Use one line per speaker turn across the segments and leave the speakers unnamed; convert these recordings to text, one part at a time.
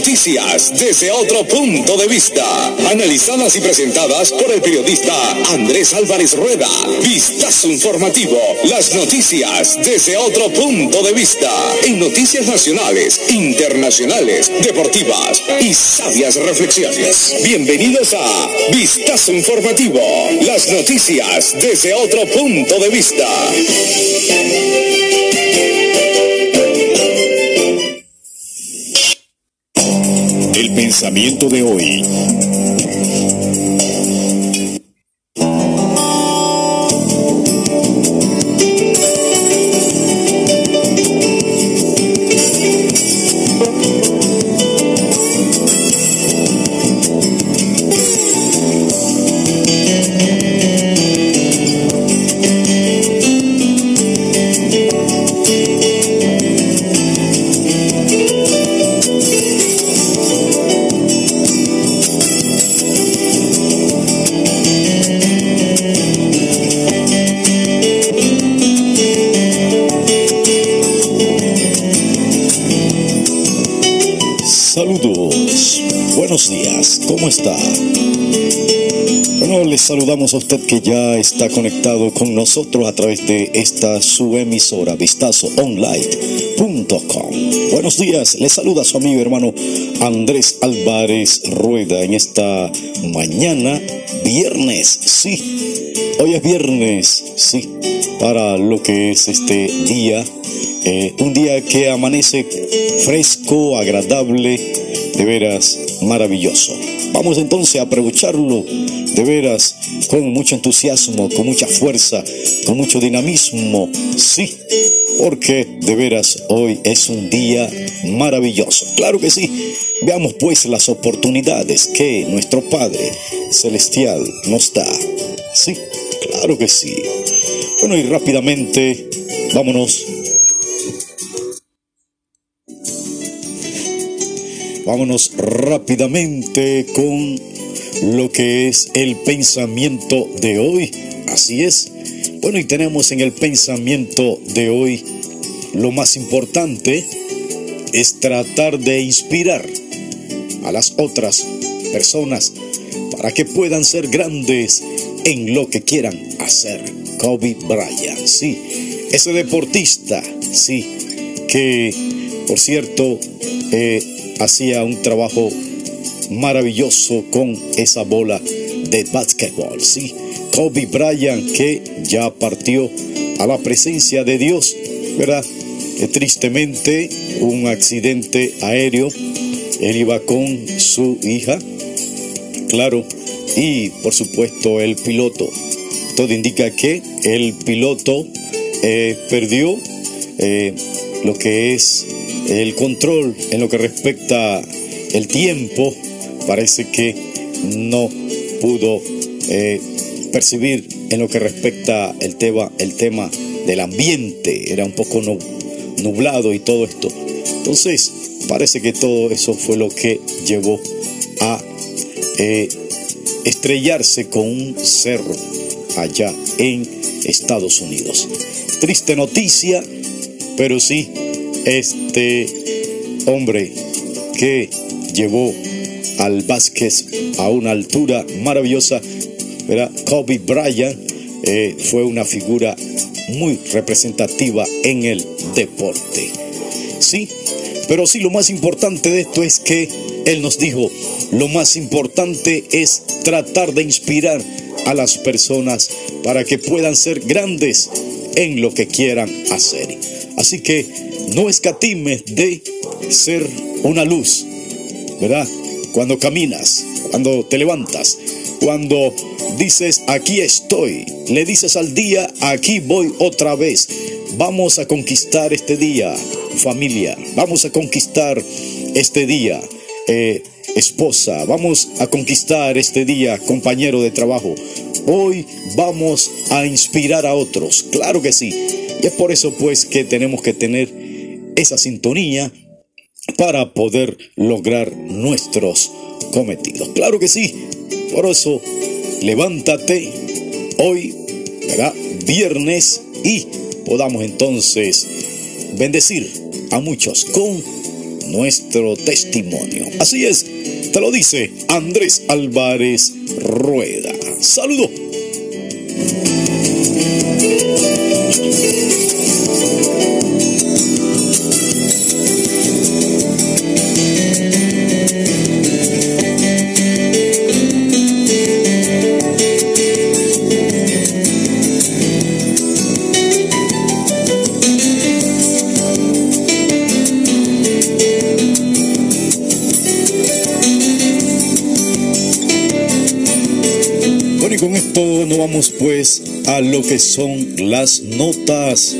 noticias desde otro punto de vista. Analizadas y presentadas por el periodista Andrés Álvarez Rueda. Vistazo Informativo. Las noticias desde otro punto de vista. En noticias nacionales, internacionales, deportivas y sabias reflexiones. Bienvenidos a Vistazo Informativo. Las noticias desde otro punto de vista. Pensamiento de hoy. A usted que ya está conectado con nosotros a través de esta su emisora vistazoonline.com. Buenos días, les saluda su amigo hermano Andrés Álvarez Rueda en esta mañana, viernes, sí, hoy es viernes, sí, para lo que es este día eh, un día que amanece fresco, agradable, de veras maravilloso. Vamos entonces a aprovecharlo de veras con mucho entusiasmo, con mucha fuerza, con mucho dinamismo, sí, porque de veras hoy es un día maravilloso. Claro que sí. Veamos pues las oportunidades que nuestro Padre Celestial nos da. Sí, claro que sí. Bueno, y rápidamente vámonos Vámonos rápidamente con lo que es el pensamiento de hoy. Así es. Bueno, y tenemos en el pensamiento de hoy lo más importante es tratar de inspirar a las otras personas para que puedan ser grandes en lo que quieran hacer. Kobe Bryant, sí, ese deportista, sí, que por cierto eh, hacía un trabajo maravilloso con esa bola de básquetbol. Sí, Kobe Bryant que ya partió a la presencia de Dios, ¿verdad? tristemente, un accidente aéreo. Él iba con su hija, claro, y por supuesto el piloto. Todo indica que el piloto eh, perdió eh, lo que es el control en lo que respecta el tiempo parece que no pudo eh, percibir en lo que respecta el tema, el tema del ambiente, era un poco nublado y todo esto. Entonces, parece que todo eso fue lo que llevó a eh, estrellarse con un cerro allá en Estados Unidos. Triste noticia, pero sí este hombre que llevó al básquet a una altura maravillosa, era Kobe Bryant, eh, fue una figura muy representativa en el deporte. Sí, pero sí lo más importante de esto es que él nos dijo, lo más importante es tratar de inspirar a las personas para que puedan ser grandes en lo que quieran hacer. Así que no escatimes de ser una luz, ¿verdad? Cuando caminas, cuando te levantas, cuando dices, aquí estoy, le dices al día, aquí voy otra vez. Vamos a conquistar este día, familia, vamos a conquistar este día, eh, esposa, vamos a conquistar este día, compañero de trabajo. Hoy vamos a inspirar a otros, claro que sí. Y es por eso pues que tenemos que tener esa sintonía para poder lograr nuestros cometidos. Claro que sí. Por eso, levántate hoy, ¿verdad? Viernes y podamos entonces bendecir a muchos con nuestro testimonio. Así es, te lo dice Andrés Álvarez Rueda. Saludos. Vamos pues a lo que son las notas.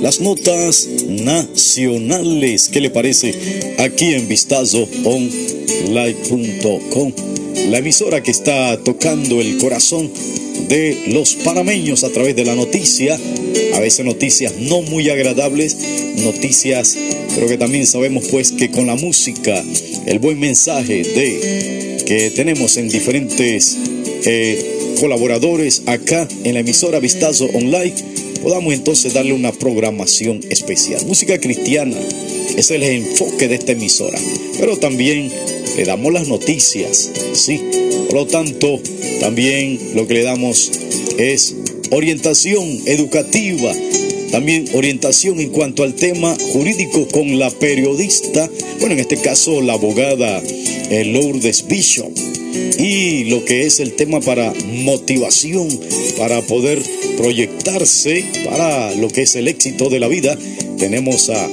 Las notas nacionales. ¿Qué le parece? Aquí en vistazoonline.com. La emisora que está tocando el corazón de los panameños a través de la noticia. A veces noticias no muy agradables, noticias, pero que también sabemos pues que con la música, el buen mensaje de que tenemos en diferentes eh, colaboradores acá en la emisora Vistazo Online, podamos entonces darle una programación especial. Música cristiana, es el enfoque de esta emisora. Pero también le damos las noticias, ¿sí? Por lo tanto, también lo que le damos es orientación educativa, también orientación en cuanto al tema jurídico con la periodista, bueno, en este caso la abogada eh, Lourdes Bishop y lo que es el tema para motivación, para poder proyectarse para lo que es el éxito de la vida. Tenemos a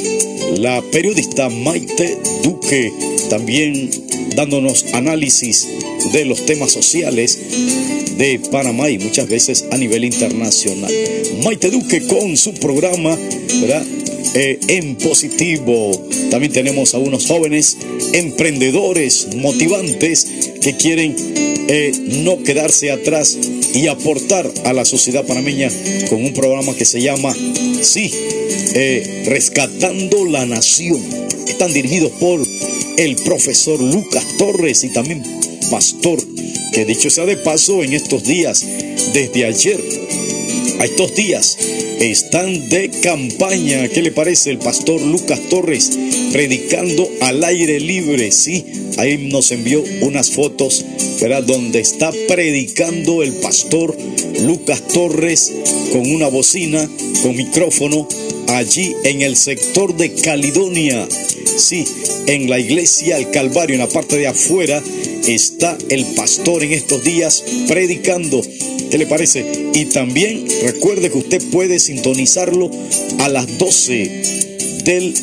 la periodista Maite Duque también dándonos análisis de los temas sociales de Panamá y muchas veces a nivel internacional. Maite Duque con su programa, ¿verdad? Eh, en positivo. También tenemos a unos jóvenes emprendedores, motivantes, que quieren eh, no quedarse atrás y aportar a la sociedad panameña con un programa que se llama, sí, eh, Rescatando la Nación. Están dirigidos por el profesor Lucas Torres y también pastor, que dicho sea de paso, en estos días, desde ayer a estos días, están de campaña. ¿Qué le parece el pastor Lucas Torres predicando al aire libre? Sí, ahí nos envió unas fotos, ¿verdad? Donde está predicando el pastor Lucas Torres con una bocina, con micrófono, allí en el sector de Caledonia. Sí, en la iglesia El Calvario, en la parte de afuera, está el pastor en estos días predicando ¿Qué le parece? Y también recuerde que usted puede sintonizarlo a las 12 del,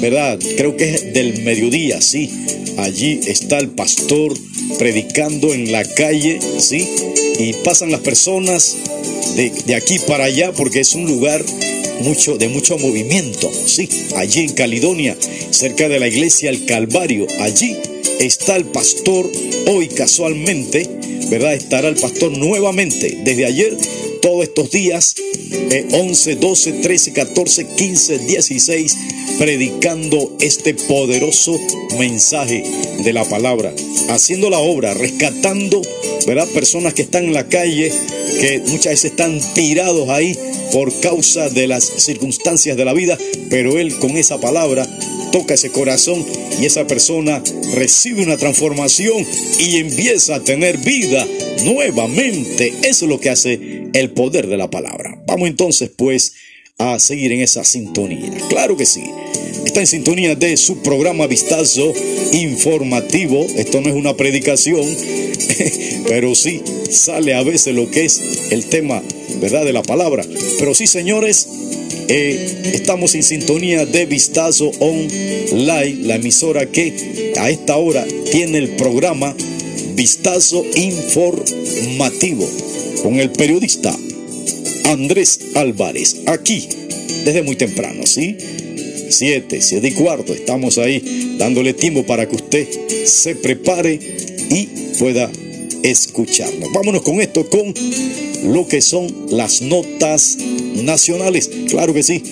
¿verdad? Creo que es del mediodía, sí. Allí está el pastor predicando en la calle, sí. Y pasan las personas de aquí para allá porque es un lugar mucho, de mucho movimiento, sí. Allí en Caledonia, cerca de la iglesia El Calvario, allí está el pastor hoy casualmente ¿verdad? Estará el pastor nuevamente desde ayer, todos estos días, 11, 12, 13, 14, 15, 16, predicando este poderoso mensaje de la palabra, haciendo la obra, rescatando, ¿verdad? Personas que están en la calle, que muchas veces están tirados ahí por causa de las circunstancias de la vida, pero Él con esa palabra toca ese corazón y esa persona recibe una transformación y empieza a tener vida nuevamente. Eso es lo que hace el poder de la palabra. Vamos entonces pues a seguir en esa sintonía. Claro que sí. Está en sintonía de su programa Vistazo Informativo. Esto no es una predicación, pero sí sale a veces lo que es el tema, ¿verdad? De la palabra. Pero sí, señores, eh, estamos en sintonía de Vistazo Online, la emisora que a esta hora tiene el programa Vistazo Informativo con el periodista Andrés Álvarez, aquí desde muy temprano, ¿sí? Siete, siete y cuarto, estamos ahí dándole tiempo para que usted se prepare y pueda escucharnos. Vámonos con esto, con lo que son las notas nacionales. Claro que sí.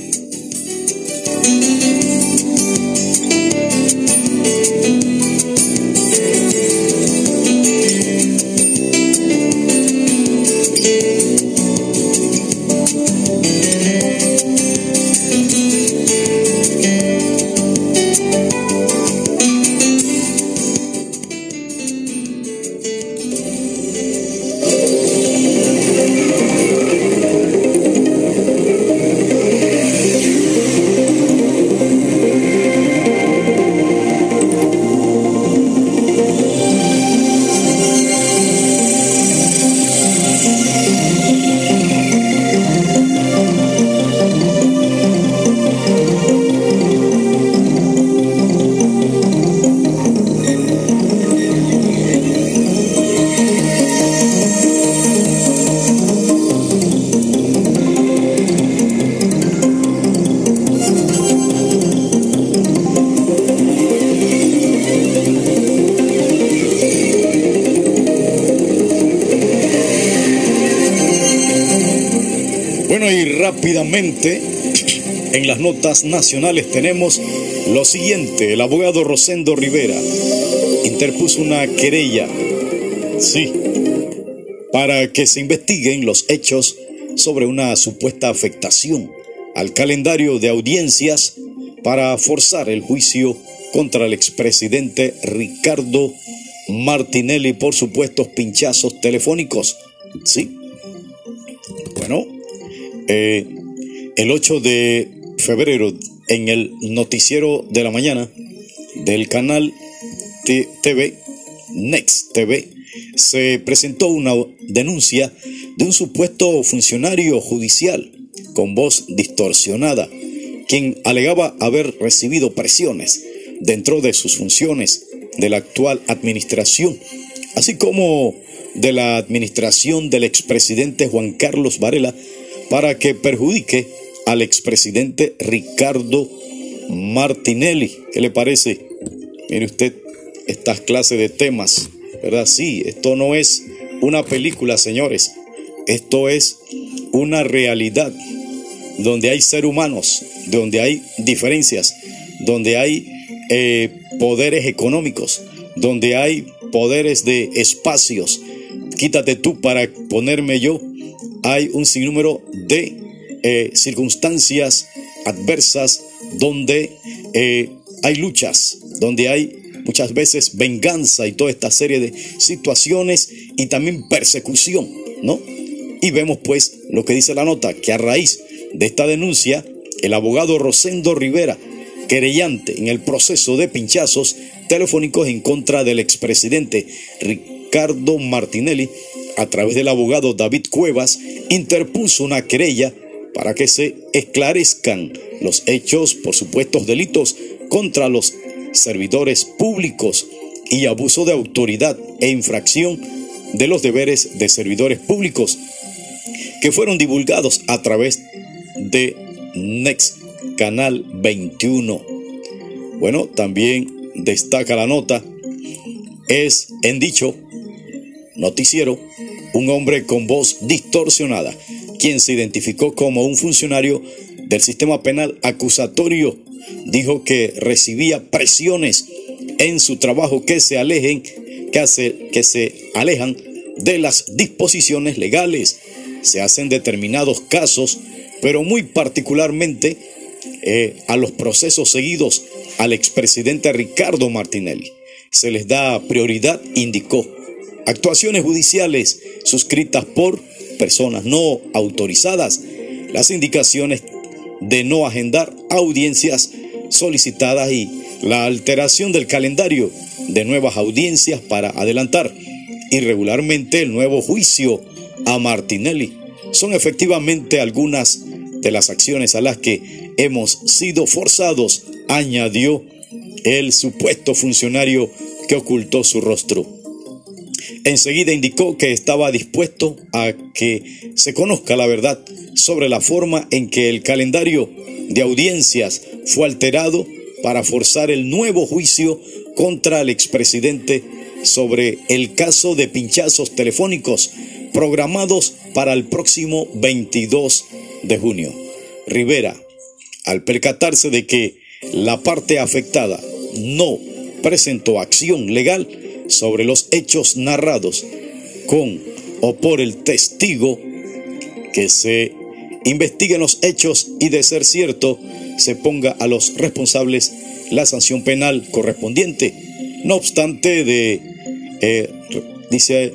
Bueno, y rápidamente en las notas nacionales tenemos lo siguiente. El abogado Rosendo Rivera interpuso una querella, sí, para que se investiguen los hechos sobre una supuesta afectación al calendario de audiencias para forzar el juicio contra el expresidente Ricardo Martinelli por supuestos pinchazos telefónicos. Sí. Bueno, eh, el 8 de febrero en el noticiero de la mañana del canal TV, Next TV, se presentó una denuncia de un supuesto funcionario judicial con voz distorsionada, quien alegaba haber recibido presiones dentro de sus funciones de la actual administración, así como de la administración del expresidente Juan Carlos Varela, para que perjudique al expresidente Ricardo Martinelli. ¿Qué le parece? Mire usted estas clases de temas, ¿verdad? Sí, esto no es una película, señores. Esto es una realidad donde hay seres humanos, donde hay diferencias, donde hay eh, poderes económicos, donde hay poderes de espacios. Quítate tú para ponerme yo. Hay un sinnúmero de eh, circunstancias adversas donde eh, hay luchas, donde hay muchas veces venganza y toda esta serie de situaciones y también persecución, ¿no? Y vemos pues lo que dice la nota, que a raíz de esta denuncia, el abogado Rosendo Rivera, querellante en el proceso de pinchazos telefónicos en contra del expresidente Ricardo Martinelli, a través del abogado David Cuevas, interpuso una querella para que se esclarezcan los hechos por supuestos delitos contra los servidores públicos y abuso de autoridad e infracción de los deberes de servidores públicos que fueron divulgados a través de Next Canal 21. Bueno, también destaca la nota, es en dicho noticiero un hombre con voz distorsionada, quien se identificó como un funcionario del sistema penal acusatorio, dijo que recibía presiones en su trabajo que se alejen, que, hace, que se alejan de las disposiciones legales. Se hacen determinados casos, pero muy particularmente eh, a los procesos seguidos al expresidente Ricardo Martinelli. Se les da prioridad, indicó. Actuaciones judiciales suscritas por personas no autorizadas. Las indicaciones de no agendar audiencias solicitadas y la alteración del calendario de nuevas audiencias para adelantar irregularmente el nuevo juicio a Martinelli son efectivamente algunas de las acciones a las que hemos sido forzados, añadió el supuesto funcionario que ocultó su rostro. Enseguida indicó que estaba dispuesto a que se conozca la verdad sobre la forma en que el calendario de audiencias fue alterado para forzar el nuevo juicio contra el expresidente sobre el caso de pinchazos telefónicos programados para el próximo 22 de junio. Rivera, al percatarse de que la parte afectada no presentó acción legal sobre los hechos narrados con o por el testigo, que se investiguen los hechos y de ser cierto, se ponga a los responsables la sanción penal correspondiente. No obstante de, eh, dice,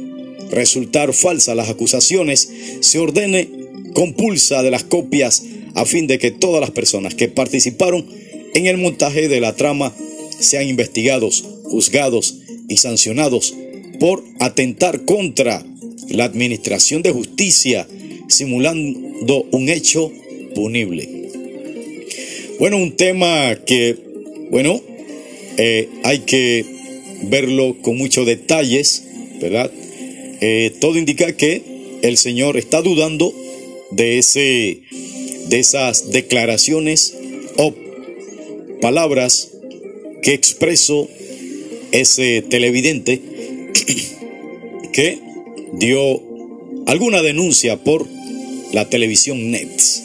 resultar falsas las acusaciones, se ordene compulsa de las copias a fin de que todas las personas que participaron en el montaje de la trama sean investigados, juzgados y sancionados por atentar contra la administración de justicia, simulando un hecho punible. Bueno, un tema que, bueno, eh, hay que verlo con muchos detalles, ¿verdad? Eh, todo indica que el Señor está dudando de, ese, de esas declaraciones o palabras que expresó ese televidente que dio alguna denuncia por la televisión Nets,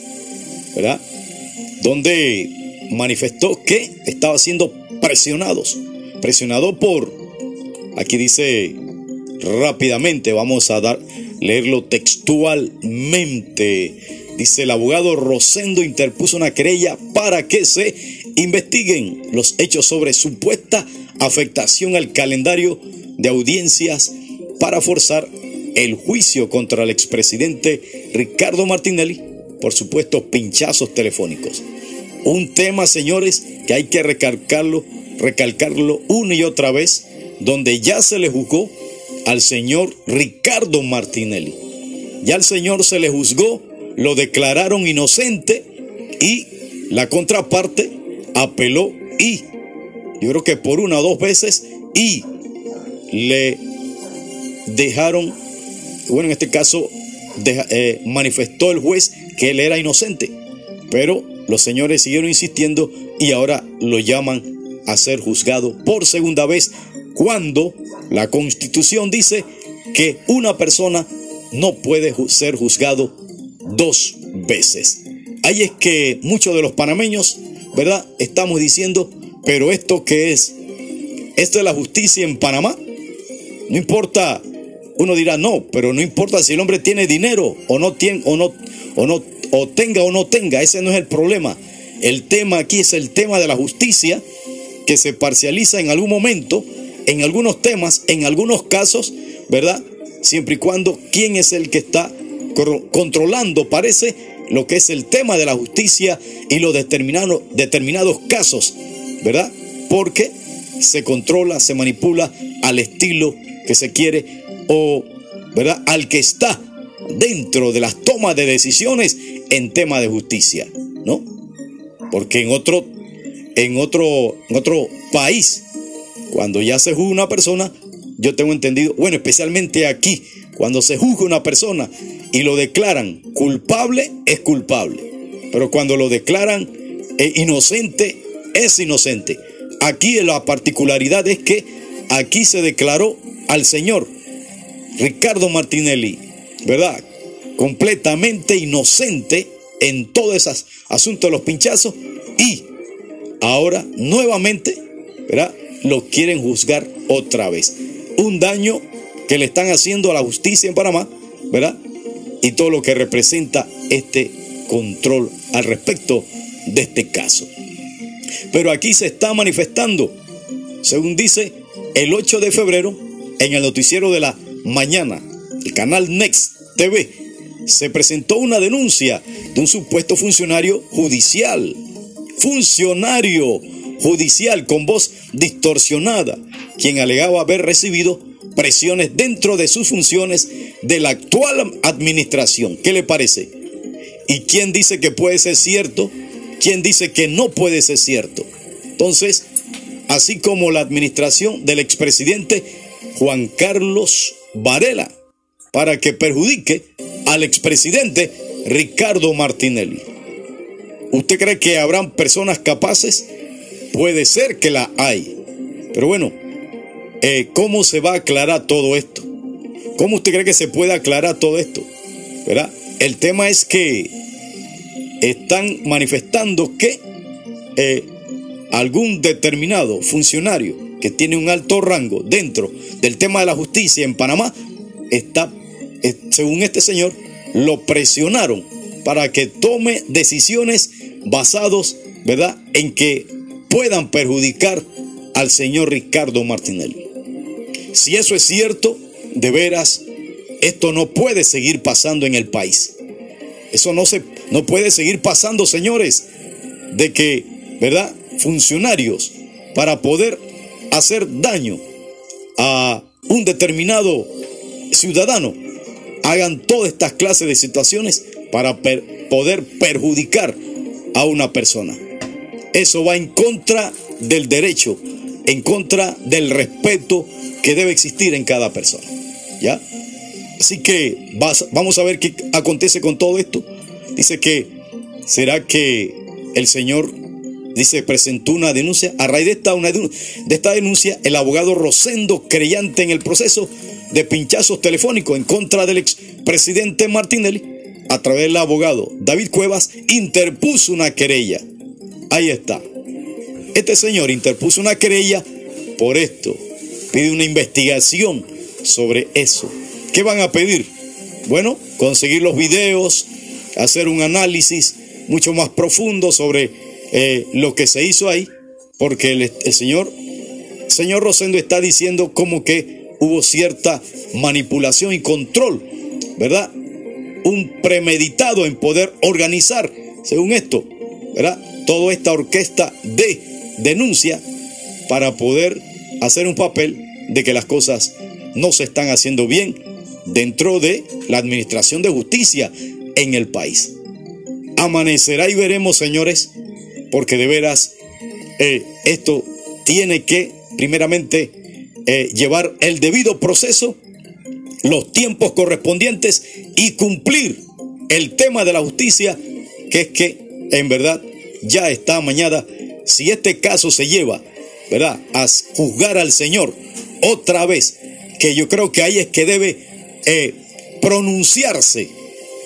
¿verdad? Donde manifestó que estaba siendo presionados, presionado por, aquí dice rápidamente, vamos a dar, leerlo textualmente. Dice el abogado Rosendo interpuso una querella para que se investiguen los hechos sobre supuesta afectación al calendario de audiencias para forzar el juicio contra el expresidente Ricardo Martinelli por supuestos pinchazos telefónicos. Un tema, señores, que hay que recalcarlo, recalcarlo una y otra vez, donde ya se le juzgó al señor Ricardo Martinelli. Ya al señor se le juzgó, lo declararon inocente y la contraparte apeló y, yo creo que por una o dos veces, y le dejaron, bueno, en este caso eh, manifestó el juez que él era inocente, pero los señores siguieron insistiendo y ahora lo llaman a ser juzgado por segunda vez cuando la constitución dice que una persona no puede ser juzgado dos veces. Ahí es que muchos de los panameños, ¿verdad? Estamos diciendo, pero esto qué es? ¿Esto es la justicia en Panamá? No importa, uno dirá, no, pero no importa si el hombre tiene dinero o no tiene, o no, o no, o tenga o no tenga, ese no es el problema. El tema aquí es el tema de la justicia que se parcializa en algún momento, en algunos temas, en algunos casos, ¿verdad? Siempre y cuando quién es el que está controlando, parece, lo que es el tema de la justicia y los determinados, determinados casos, ¿verdad? Porque se controla, se manipula al estilo que se quiere o, ¿verdad? Al que está dentro de las tomas de decisiones en tema de justicia, ¿no? Porque en otro, en otro, en otro país, cuando ya se juzga una persona, yo tengo entendido, bueno, especialmente aquí, cuando se juzga una persona y lo declaran culpable, es culpable. Pero cuando lo declaran inocente, es inocente. Aquí la particularidad es que aquí se declaró al señor Ricardo Martinelli, ¿verdad? Completamente inocente en todos esos asuntos de los pinchazos y ahora nuevamente, ¿verdad? Lo quieren juzgar otra vez. Un daño que le están haciendo a la justicia en Panamá, ¿verdad? Y todo lo que representa este control al respecto de este caso. Pero aquí se está manifestando, según dice, el 8 de febrero, en el noticiero de la mañana, el canal Next TV, se presentó una denuncia de un supuesto funcionario judicial. Funcionario judicial con voz distorsionada, quien alegaba haber recibido presiones dentro de sus funciones de la actual administración. ¿Qué le parece? ¿Y quién dice que puede ser cierto? ¿Quién dice que no puede ser cierto? Entonces, así como la administración del expresidente Juan Carlos Varela, para que perjudique al expresidente Ricardo Martinelli. ¿Usted cree que habrán personas capaces? Puede ser que la hay. Pero bueno, eh, ¿cómo se va a aclarar todo esto? ¿Cómo usted cree que se puede aclarar todo esto? ¿Verdad? El tema es que están manifestando que eh, algún determinado funcionario que tiene un alto rango dentro del tema de la justicia en Panamá está, eh, según este señor, lo presionaron para que tome decisiones basados, ¿verdad?, en que puedan perjudicar al señor Ricardo Martinelli. Si eso es cierto, de veras, esto no puede seguir pasando en el país. Eso no se no puede seguir pasando, señores, de que, ¿verdad? Funcionarios para poder hacer daño a un determinado ciudadano hagan todas estas clases de situaciones para poder perjudicar a una persona. Eso va en contra del derecho, en contra del respeto que debe existir en cada persona. ¿Ya? Así que vamos a ver qué acontece con todo esto. Dice que, ¿será que el Señor, dice, presentó una denuncia? A raíz de esta, una, de esta denuncia, el abogado Rosendo, creyente en el proceso de pinchazos telefónicos en contra del expresidente Martinelli, a través del abogado David Cuevas, interpuso una querella. Ahí está. Este señor interpuso una querella por esto. Pide una investigación sobre eso. ¿Qué van a pedir? Bueno, conseguir los videos, hacer un análisis mucho más profundo sobre eh, lo que se hizo ahí, porque el, señor, señor Rosendo está diciendo como que hubo cierta manipulación y control, ¿verdad? Un premeditado en poder organizar, según esto, ¿verdad? Toda esta orquesta de denuncia para poder hacer un papel de que las cosas no se están haciendo bien dentro de la administración de justicia en el país. Amanecerá y veremos, señores, porque de veras eh, esto tiene que, primeramente, eh, llevar el debido proceso, los tiempos correspondientes y cumplir el tema de la justicia, que es que, en verdad, ya está mañana, si este caso se lleva, ¿verdad?, a juzgar al Señor otra vez, que yo creo que ahí es que debe eh, pronunciarse,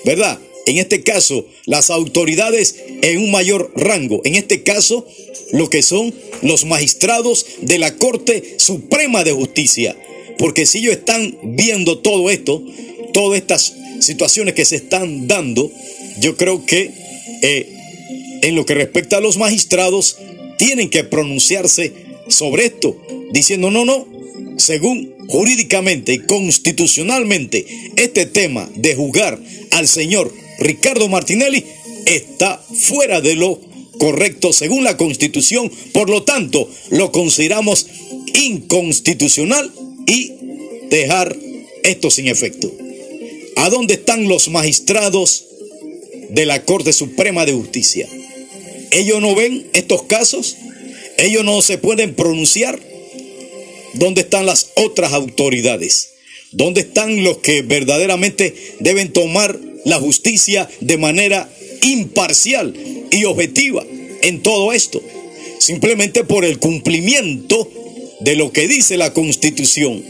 ¿verdad? En este caso, las autoridades en un mayor rango. En este caso, lo que son los magistrados de la Corte Suprema de Justicia. Porque si ellos están viendo todo esto, todas estas situaciones que se están dando, yo creo que eh, en lo que respecta a los magistrados, tienen que pronunciarse sobre esto, diciendo, no, no, según jurídicamente y constitucionalmente este tema de juzgar al señor Ricardo Martinelli está fuera de lo correcto según la constitución, por lo tanto lo consideramos inconstitucional y dejar esto sin efecto. ¿A dónde están los magistrados de la Corte Suprema de Justicia? ¿Ellos no ven estos casos? ¿Ellos no se pueden pronunciar? ¿Dónde están las otras autoridades? ¿Dónde están los que verdaderamente deben tomar la justicia de manera imparcial y objetiva en todo esto? Simplemente por el cumplimiento de lo que dice la Constitución,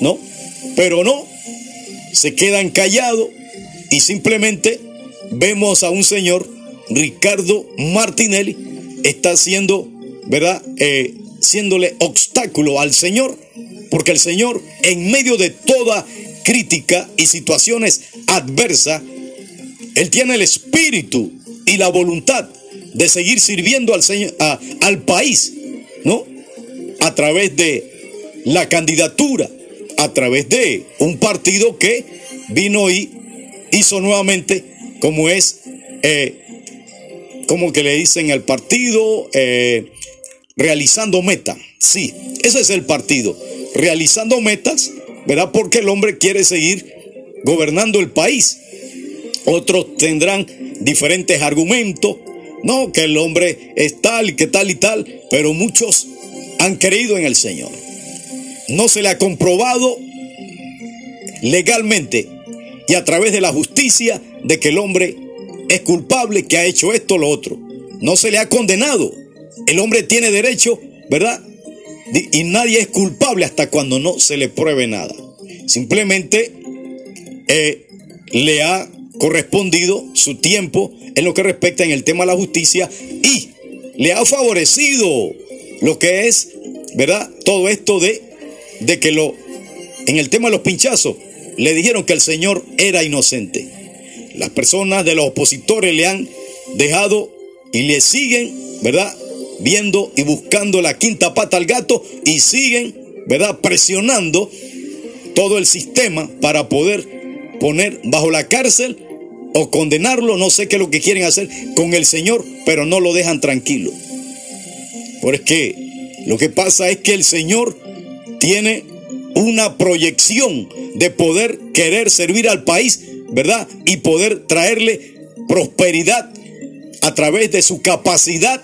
¿no? Pero no, se quedan callados y simplemente vemos a un señor, Ricardo Martinelli, está haciendo, ¿verdad? Eh, siéndole obstáculo al Señor, porque el Señor, en medio de toda crítica y situaciones adversas, Él tiene el espíritu y la voluntad de seguir sirviendo al, Señor, al país, ¿no? A través de la candidatura, a través de un partido que vino y hizo nuevamente, como es, eh, como que le dicen al partido, eh, realizando metas. Sí, ese es el partido, realizando metas, ¿verdad? Porque el hombre quiere seguir gobernando el país. Otros tendrán diferentes argumentos, no, que el hombre es tal, que tal y tal, pero muchos han creído en el Señor. No se le ha comprobado legalmente y a través de la justicia de que el hombre es culpable, que ha hecho esto o lo otro. No se le ha condenado el hombre tiene derecho, ¿verdad? Y nadie es culpable hasta cuando no se le pruebe nada. Simplemente eh, le ha correspondido su tiempo en lo que respecta en el tema de la justicia y le ha favorecido lo que es, ¿verdad? Todo esto de, de que lo, en el tema de los pinchazos, le dijeron que el Señor era inocente. Las personas de los opositores le han dejado y le siguen, ¿verdad? Viendo y buscando la quinta pata al gato y siguen, ¿verdad?, presionando todo el sistema para poder poner bajo la cárcel o condenarlo, no sé qué es lo que quieren hacer con el Señor, pero no lo dejan tranquilo. Porque lo que pasa es que el Señor tiene una proyección de poder querer servir al país, ¿verdad? Y poder traerle prosperidad a través de su capacidad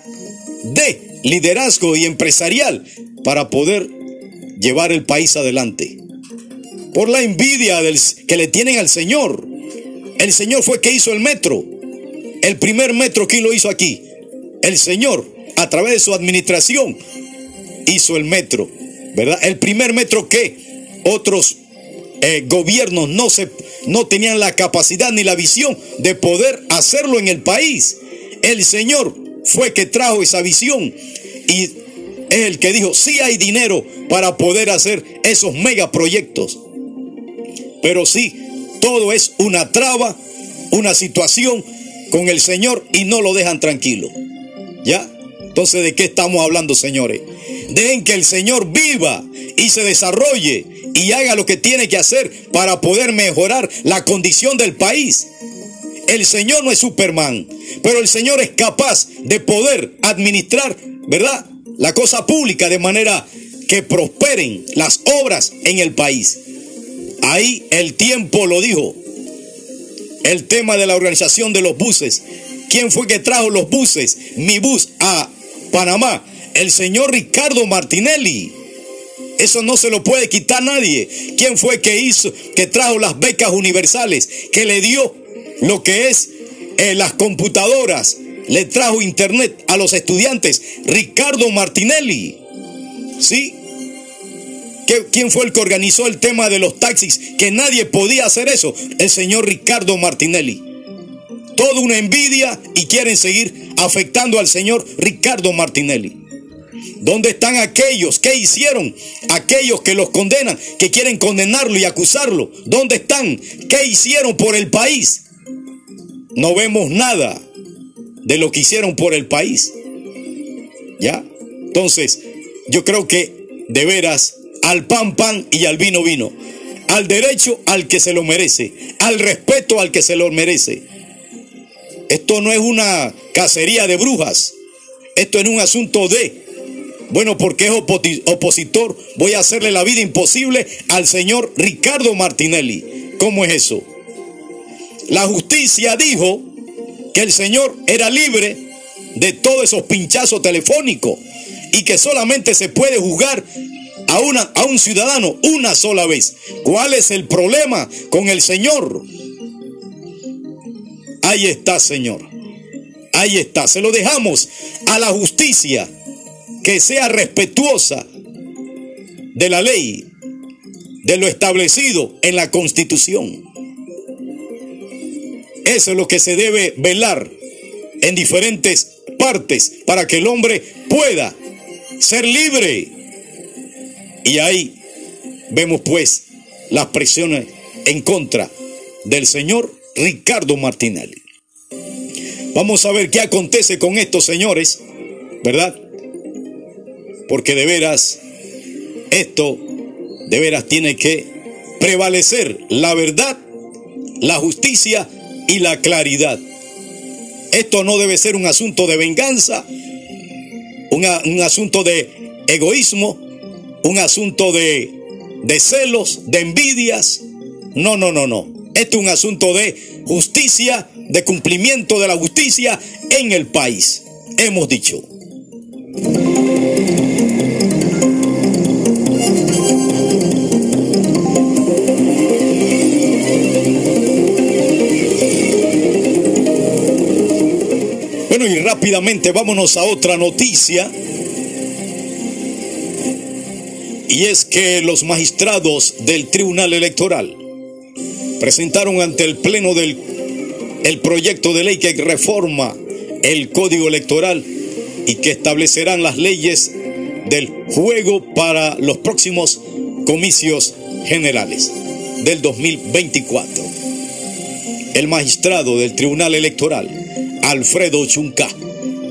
de liderazgo y empresarial para poder llevar el país adelante. Por la envidia del, que le tienen al Señor. El Señor fue que hizo el metro. El primer metro, ¿quién lo hizo aquí? El Señor, a través de su administración, hizo el metro. ¿Verdad? El primer metro que otros eh, gobiernos no, se, no tenían la capacidad ni la visión de poder hacerlo en el país. El Señor fue que trajo esa visión y es el que dijo, sí hay dinero para poder hacer esos megaproyectos. Pero sí, todo es una traba, una situación con el Señor y no lo dejan tranquilo. ¿Ya? Entonces, ¿de qué estamos hablando, señores? Dejen que el Señor viva y se desarrolle y haga lo que tiene que hacer para poder mejorar la condición del país. El Señor no es Superman, pero el Señor es capaz de poder administrar, ¿verdad? La cosa pública de manera que prosperen las obras en el país. Ahí el tiempo lo dijo. El tema de la organización de los buses. ¿Quién fue que trajo los buses? Mi bus a Panamá. El señor Ricardo Martinelli. Eso no se lo puede quitar nadie. ¿Quién fue que hizo, que trajo las becas universales, que le dio lo que es eh, las computadoras, le trajo internet a los estudiantes? Ricardo Martinelli. ¿Sí? ¿Quién fue el que organizó el tema de los taxis? Que nadie podía hacer eso. El señor Ricardo Martinelli. Toda una envidia y quieren seguir afectando al señor Ricardo Martinelli. ¿Dónde están aquellos? ¿Qué hicieron? Aquellos que los condenan, que quieren condenarlo y acusarlo. ¿Dónde están? ¿Qué hicieron por el país? No vemos nada de lo que hicieron por el país. ¿Ya? Entonces, yo creo que de veras al pan pan y al vino vino, al derecho al que se lo merece, al respeto al que se lo merece. Esto no es una cacería de brujas, esto es un asunto de, bueno, porque es opositor, voy a hacerle la vida imposible al señor Ricardo Martinelli. ¿Cómo es eso? La justicia dijo que el señor era libre de todos esos pinchazos telefónicos y que solamente se puede juzgar a, una, a un ciudadano una sola vez. ¿Cuál es el problema con el Señor? Ahí está, Señor. Ahí está. Se lo dejamos a la justicia que sea respetuosa de la ley, de lo establecido en la Constitución. Eso es lo que se debe velar en diferentes partes para que el hombre pueda ser libre y ahí vemos pues las presiones en contra del señor Ricardo Martinelli. Vamos a ver qué acontece con estos señores, ¿verdad? Porque de veras, esto de veras tiene que prevalecer la verdad, la justicia y la claridad. Esto no debe ser un asunto de venganza, un asunto de egoísmo, un asunto de, de celos, de envidias. No, no, no, no. Esto es un asunto de justicia, de cumplimiento de la justicia en el país. Hemos dicho. Rápidamente vámonos a otra noticia y es que los magistrados del Tribunal Electoral presentaron ante el Pleno del el proyecto de ley que reforma el Código Electoral y que establecerán las leyes del juego para los próximos comicios generales del 2024. El magistrado del Tribunal Electoral, Alfredo Chunca,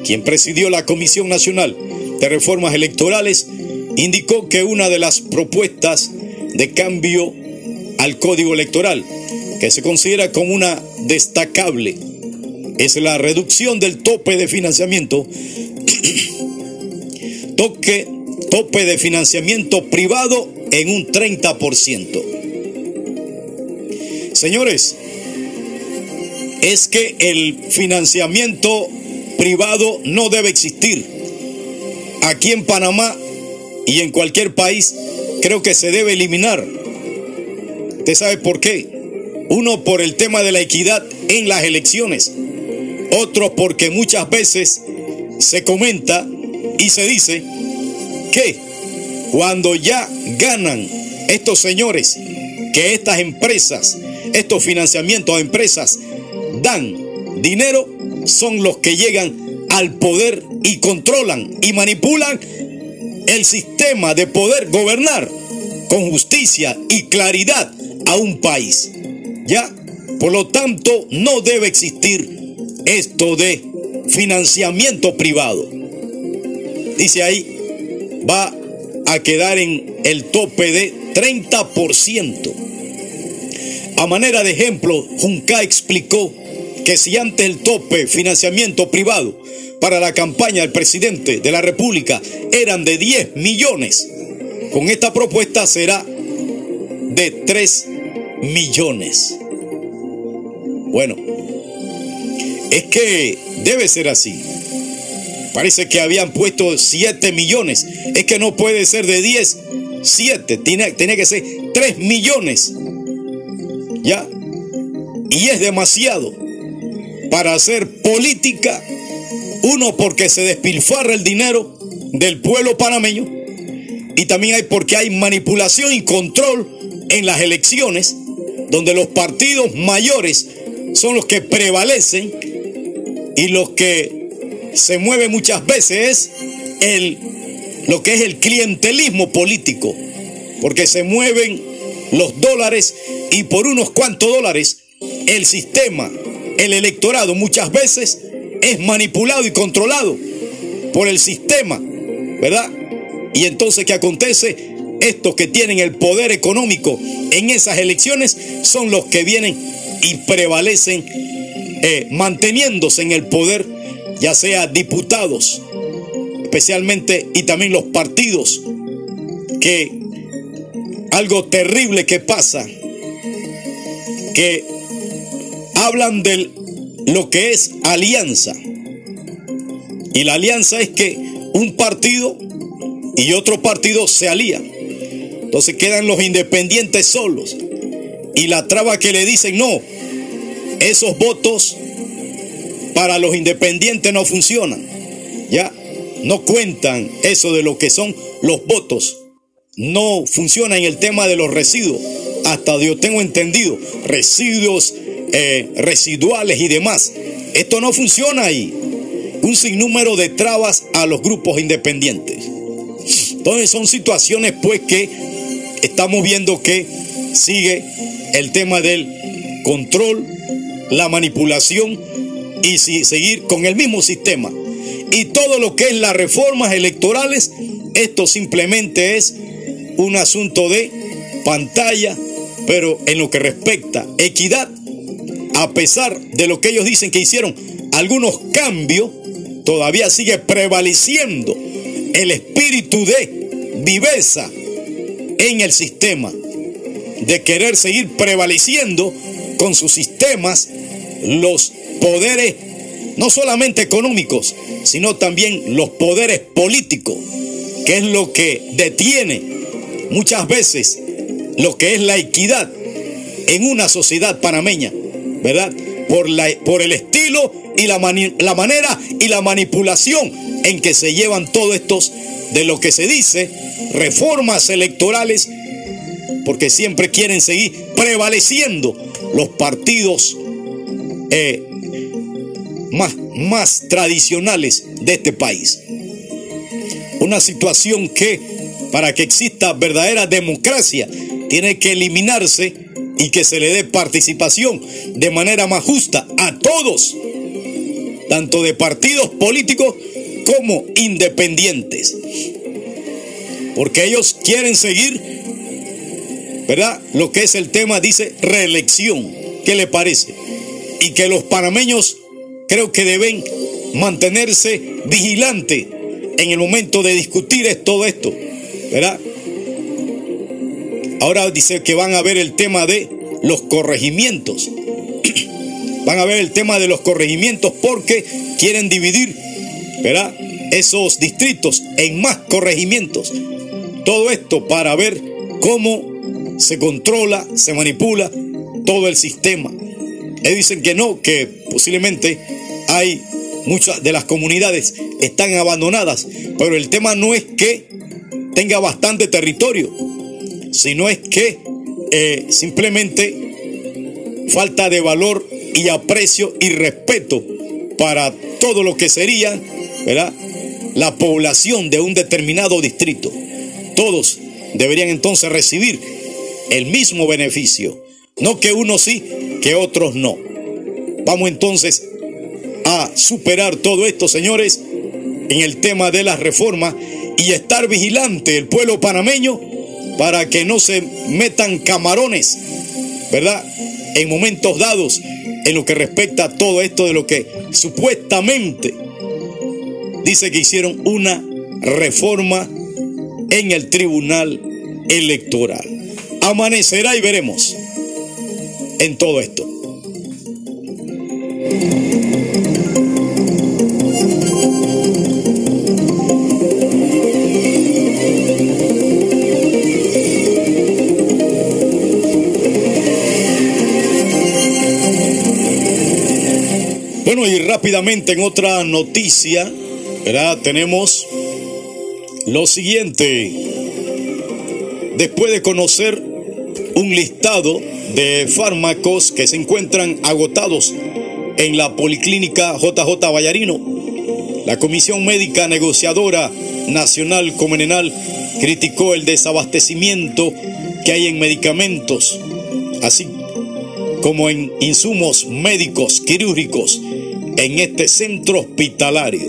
quien presidió la Comisión Nacional de Reformas Electorales, indicó que una de las propuestas de cambio al código electoral, que se considera como una destacable, es la reducción del tope de financiamiento, toque, tope de financiamiento privado en un 30%. Señores, es que el financiamiento privado no debe existir. Aquí en Panamá y en cualquier país creo que se debe eliminar. ¿Usted sabe por qué? Uno por el tema de la equidad en las elecciones. Otro porque muchas veces se comenta y se dice que cuando ya ganan estos señores que estas empresas, estos financiamientos a empresas dan dinero, son los que llegan al poder y controlan y manipulan el sistema de poder gobernar con justicia y claridad a un país. ¿Ya? Por lo tanto, no debe existir esto de financiamiento privado. Dice ahí, va a quedar en el tope de 30%. A manera de ejemplo, Junca explicó que si antes el tope financiamiento privado para la campaña del presidente de la República eran de 10 millones, con esta propuesta será de 3 millones. Bueno, es que debe ser así. Parece que habían puesto 7 millones. Es que no puede ser de 10, 7. Tiene, tiene que ser 3 millones. ¿Ya? Y es demasiado para hacer política. Uno, porque se despilfarra el dinero del pueblo panameño. Y también hay porque hay manipulación y control en las elecciones, donde los partidos mayores son los que prevalecen y los que se mueve muchas veces es lo que es el clientelismo político, porque se mueven los dólares y por unos cuantos dólares el sistema, el electorado muchas veces es manipulado y controlado por el sistema, ¿verdad? Y entonces, ¿qué acontece? Estos que tienen el poder económico en esas elecciones son los que vienen y prevalecen eh, manteniéndose en el poder, ya sea diputados, especialmente, y también los partidos, que algo terrible que pasa, que hablan de lo que es alianza. Y la alianza es que un partido y otro partido se alían. Entonces quedan los independientes solos. Y la traba que le dicen, no, esos votos para los independientes no funcionan. Ya no cuentan eso de lo que son los votos. No funciona en el tema de los residuos. Hasta yo tengo entendido, residuos eh, residuales y demás. Esto no funciona ahí. Un sinnúmero de trabas a los grupos independientes. Entonces son situaciones pues que estamos viendo que sigue el tema del control la manipulación y si, seguir con el mismo sistema. Y todo lo que es las reformas electorales, esto simplemente es un asunto de pantalla, pero en lo que respecta equidad, a pesar de lo que ellos dicen que hicieron algunos cambios, todavía sigue prevaleciendo el espíritu de viveza en el sistema, de querer seguir prevaleciendo con sus sistemas los poderes, no solamente económicos, sino también los poderes políticos, que es lo que detiene muchas veces lo que es la equidad en una sociedad panameña, ¿verdad? Por, la, por el estilo y la, la manera y la manipulación en que se llevan todos estos de lo que se dice reformas electorales, porque siempre quieren seguir prevaleciendo los partidos eh, más, más tradicionales de este país. Una situación que para que exista verdadera democracia tiene que eliminarse y que se le dé participación de manera más justa a todos, tanto de partidos políticos como independientes. Porque ellos quieren seguir, ¿verdad? Lo que es el tema dice reelección. ¿Qué le parece? y que los panameños creo que deben mantenerse vigilantes en el momento de discutir todo esto, ¿verdad? Ahora dice que van a ver el tema de los corregimientos. Van a ver el tema de los corregimientos porque quieren dividir, ¿verdad? Esos distritos en más corregimientos. Todo esto para ver cómo se controla, se manipula todo el sistema. Ellos dicen que no, que posiblemente hay muchas de las comunidades están abandonadas, pero el tema no es que tenga bastante territorio, sino es que eh, simplemente falta de valor y aprecio y respeto para todo lo que sería, ¿verdad? La población de un determinado distrito. Todos deberían entonces recibir el mismo beneficio. No que unos sí, que otros no. Vamos entonces a superar todo esto, señores, en el tema de la reforma y estar vigilante el pueblo panameño para que no se metan camarones, ¿verdad? En momentos dados, en lo que respecta a todo esto de lo que supuestamente dice que hicieron una reforma en el tribunal electoral. Amanecerá y veremos en todo esto. Bueno, y rápidamente en otra noticia. Tenemos lo siguiente. Después de conocer un listado de fármacos que se encuentran agotados en la Policlínica JJ Vallarino, la Comisión Médica Negociadora Nacional Comenenal criticó el desabastecimiento que hay en medicamentos, así como en insumos médicos quirúrgicos en este centro hospitalario.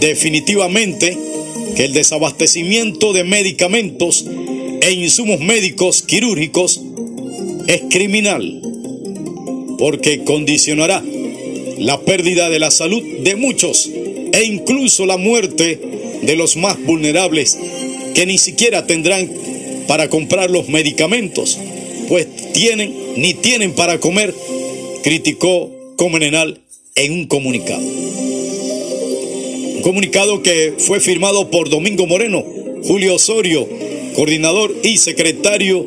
definitivamente que el desabastecimiento de medicamentos e insumos médicos quirúrgicos es criminal porque condicionará la pérdida de la salud de muchos e incluso la muerte de los más vulnerables que ni siquiera tendrán para comprar los medicamentos, pues tienen ni tienen para comer, criticó Comenenal en un comunicado. Un comunicado que fue firmado por Domingo Moreno, Julio Osorio, coordinador y secretario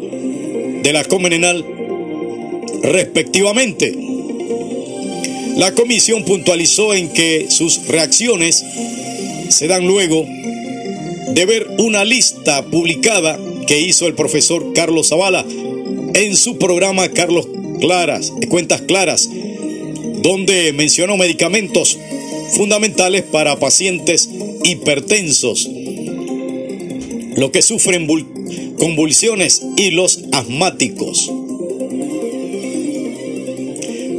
de la Comenenal, respectivamente. La comisión puntualizó en que sus reacciones se dan luego de ver una lista publicada que hizo el profesor Carlos Zavala en su programa Carlos Claras, Cuentas Claras, donde mencionó medicamentos fundamentales para pacientes hipertensos, los que sufren convulsiones y los asmáticos.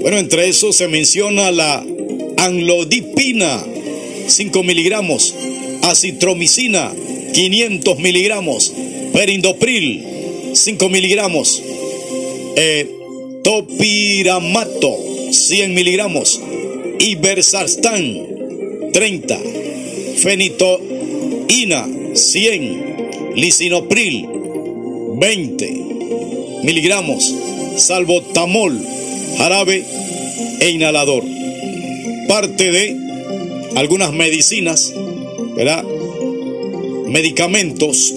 Bueno, entre eso se menciona la anlodipina, 5 miligramos, acitromicina, 500 miligramos, perindopril, 5 miligramos, eh, topiramato, 100 miligramos, ibersartán, 30, fenitoína, 100, lisinopril, 20 miligramos, salvotamol, jarabe e inhalador. Parte de algunas medicinas, ¿verdad? Medicamentos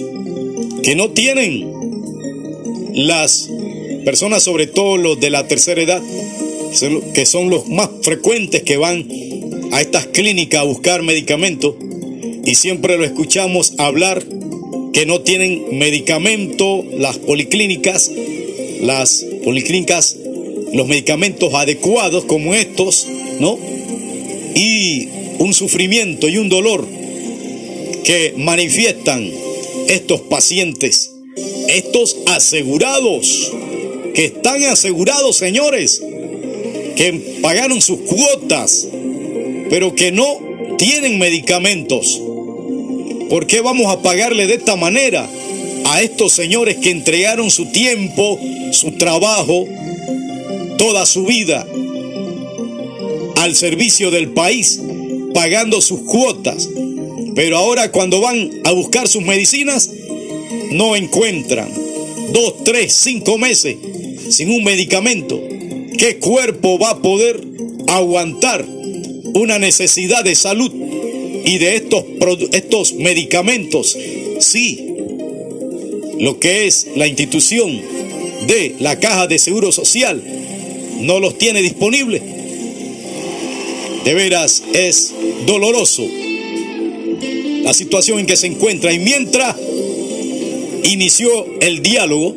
que no tienen las personas, sobre todo los de la tercera edad, que son los más frecuentes que van a estas clínicas a buscar medicamentos y siempre lo escuchamos hablar que no tienen medicamento, las policlínicas, las policlínicas, los medicamentos adecuados como estos, ¿no? Y un sufrimiento y un dolor que manifiestan estos pacientes, estos asegurados, que están asegurados, señores, que pagaron sus cuotas, pero que no tienen medicamentos. ¿Por qué vamos a pagarle de esta manera a estos señores que entregaron su tiempo, su trabajo, toda su vida al servicio del país, pagando sus cuotas? Pero ahora cuando van a buscar sus medicinas, no encuentran. Dos, tres, cinco meses sin un medicamento. ¿Qué cuerpo va a poder aguantar una necesidad de salud y de estos, estos medicamentos? Sí, lo que es la institución de la Caja de Seguro Social no los tiene disponibles. De veras es doloroso la situación en que se encuentra y mientras inició el diálogo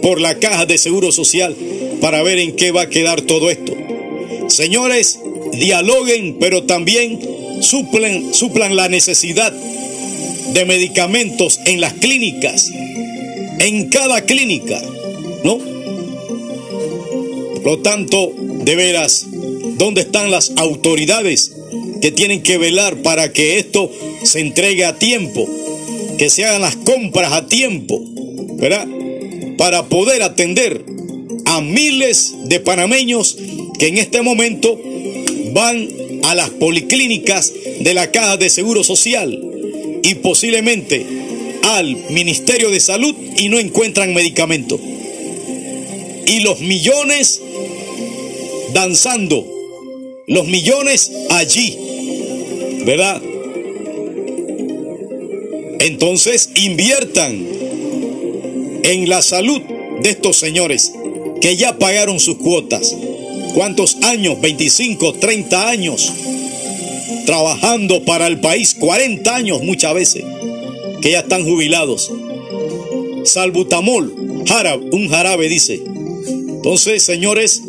por la caja de seguro social para ver en qué va a quedar todo esto. Señores, dialoguen, pero también suplen, suplan la necesidad de medicamentos en las clínicas, en cada clínica, ¿no? Por lo tanto, de veras, ¿dónde están las autoridades que tienen que velar para que esto se entregue a tiempo, que se hagan las compras a tiempo, ¿verdad? Para poder atender a miles de panameños que en este momento van a las policlínicas de la Caja de Seguro Social y posiblemente al Ministerio de Salud y no encuentran medicamento. Y los millones danzando, los millones allí, ¿verdad? Entonces inviertan en la salud de estos señores que ya pagaron sus cuotas. ¿Cuántos años? 25, 30 años. Trabajando para el país, 40 años muchas veces, que ya están jubilados. Salbutamol, jarabe, un jarabe dice. Entonces, señores,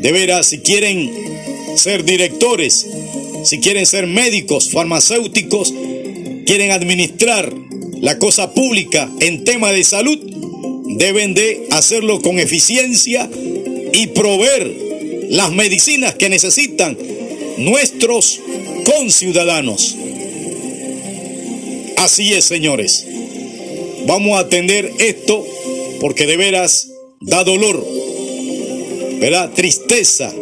de veras, si quieren ser directores, si quieren ser médicos, farmacéuticos, quieren administrar la cosa pública en tema de salud, deben de hacerlo con eficiencia y proveer las medicinas que necesitan nuestros conciudadanos. Así es, señores. Vamos a atender esto porque de veras da dolor, ¿verdad? Tristeza.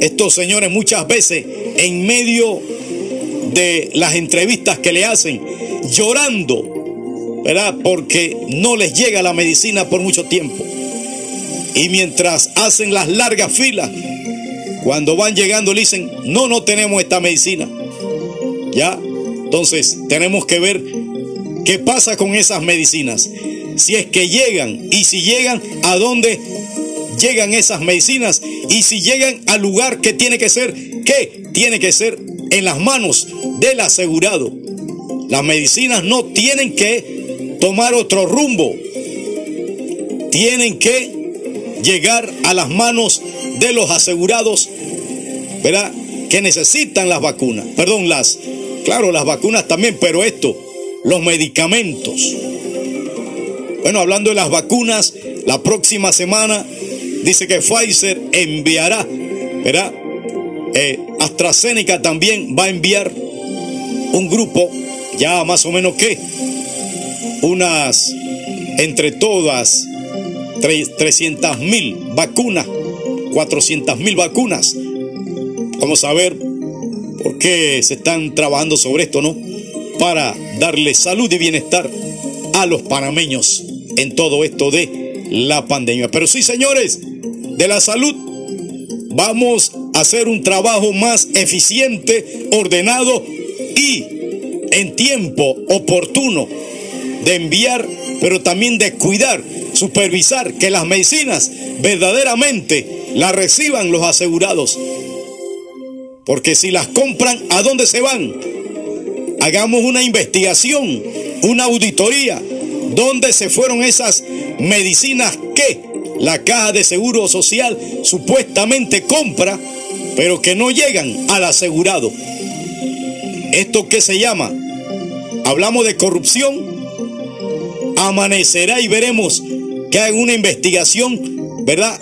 Estos señores muchas veces en medio de las entrevistas que le hacen, llorando, ¿verdad? Porque no les llega la medicina por mucho tiempo. Y mientras hacen las largas filas, cuando van llegando le dicen, no, no tenemos esta medicina. ¿Ya? Entonces tenemos que ver qué pasa con esas medicinas. Si es que llegan y si llegan, ¿a dónde llegan esas medicinas? Y si llegan al lugar que tiene que ser, ¿qué? Tiene que ser en las manos del asegurado. Las medicinas no tienen que tomar otro rumbo. Tienen que llegar a las manos de los asegurados, ¿verdad? Que necesitan las vacunas. Perdón, las, claro, las vacunas también, pero esto, los medicamentos. Bueno, hablando de las vacunas, la próxima semana dice que Pfizer enviará, ¿verdad? Eh, AstraZeneca también va a enviar un grupo, ya más o menos que, unas, entre todas, 300 mil vacunas, 400 mil vacunas. Vamos a ver por qué se están trabajando sobre esto, ¿no? Para darle salud y bienestar a los panameños en todo esto de la pandemia. Pero sí, señores, de la salud, vamos a hacer un trabajo más eficiente, ordenado y en tiempo oportuno de enviar, pero también de cuidar supervisar que las medicinas verdaderamente las reciban los asegurados. Porque si las compran, ¿a dónde se van? Hagamos una investigación, una auditoría. ¿Dónde se fueron esas medicinas que la caja de seguro social supuestamente compra, pero que no llegan al asegurado? ¿Esto qué se llama? Hablamos de corrupción. Amanecerá y veremos que hagan una investigación, ¿verdad?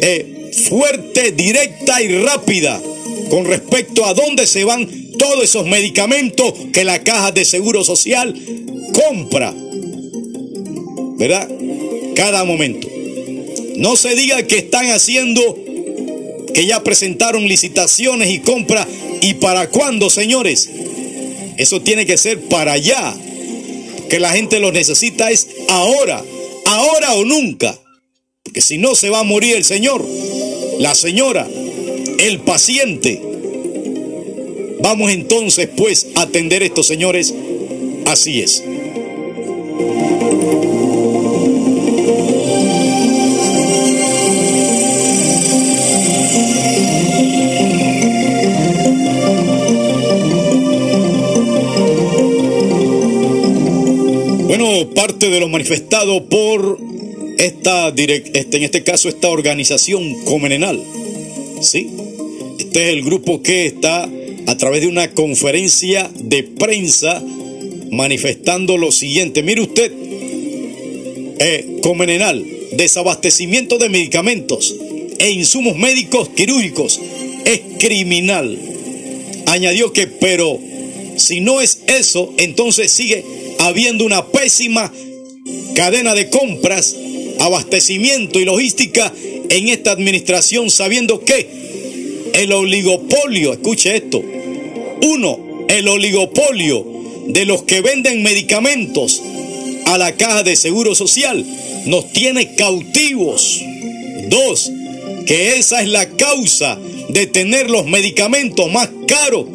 Eh, fuerte, directa y rápida con respecto a dónde se van todos esos medicamentos que la caja de seguro social compra, ¿verdad? Cada momento. No se diga que están haciendo, que ya presentaron licitaciones y compra. ¿Y para cuándo, señores? Eso tiene que ser para allá. Que la gente lo necesita es ahora ahora o nunca, porque si no se va a morir el Señor, la señora, el paciente. Vamos entonces pues a atender estos señores, así es. De lo manifestado por esta, este, en este caso, esta organización comenenal. ¿Sí? Este es el grupo que está a través de una conferencia de prensa manifestando lo siguiente. Mire usted, eh, Comenenal, desabastecimiento de medicamentos e insumos médicos quirúrgicos es criminal. Añadió que, pero si no es eso, entonces sigue habiendo una pésima cadena de compras, abastecimiento y logística en esta administración, sabiendo que el oligopolio, escuche esto, uno, el oligopolio de los que venden medicamentos a la caja de seguro social nos tiene cautivos. Dos, que esa es la causa de tener los medicamentos más caros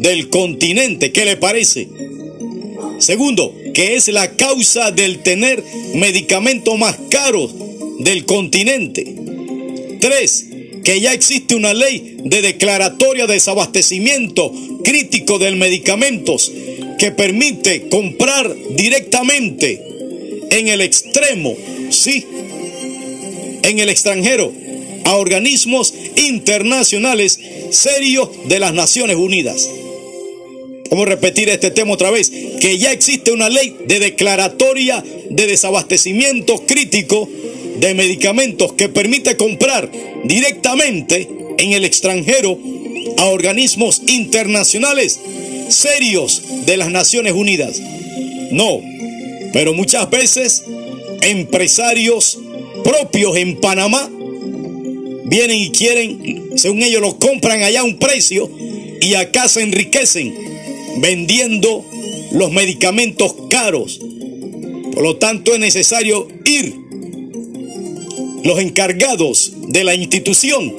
del continente. ¿Qué le parece? Segundo, que es la causa del tener medicamentos más caros del continente. Tres, que ya existe una ley de declaratoria de desabastecimiento crítico de medicamentos que permite comprar directamente en el extremo, sí, en el extranjero, a organismos internacionales serios de las Naciones Unidas. Vamos a repetir este tema otra vez, que ya existe una ley de declaratoria de desabastecimiento crítico de medicamentos que permite comprar directamente en el extranjero a organismos internacionales serios de las Naciones Unidas. No, pero muchas veces empresarios propios en Panamá vienen y quieren, según ellos lo compran allá a un precio y acá se enriquecen vendiendo los medicamentos caros. Por lo tanto es necesario ir los encargados de la institución,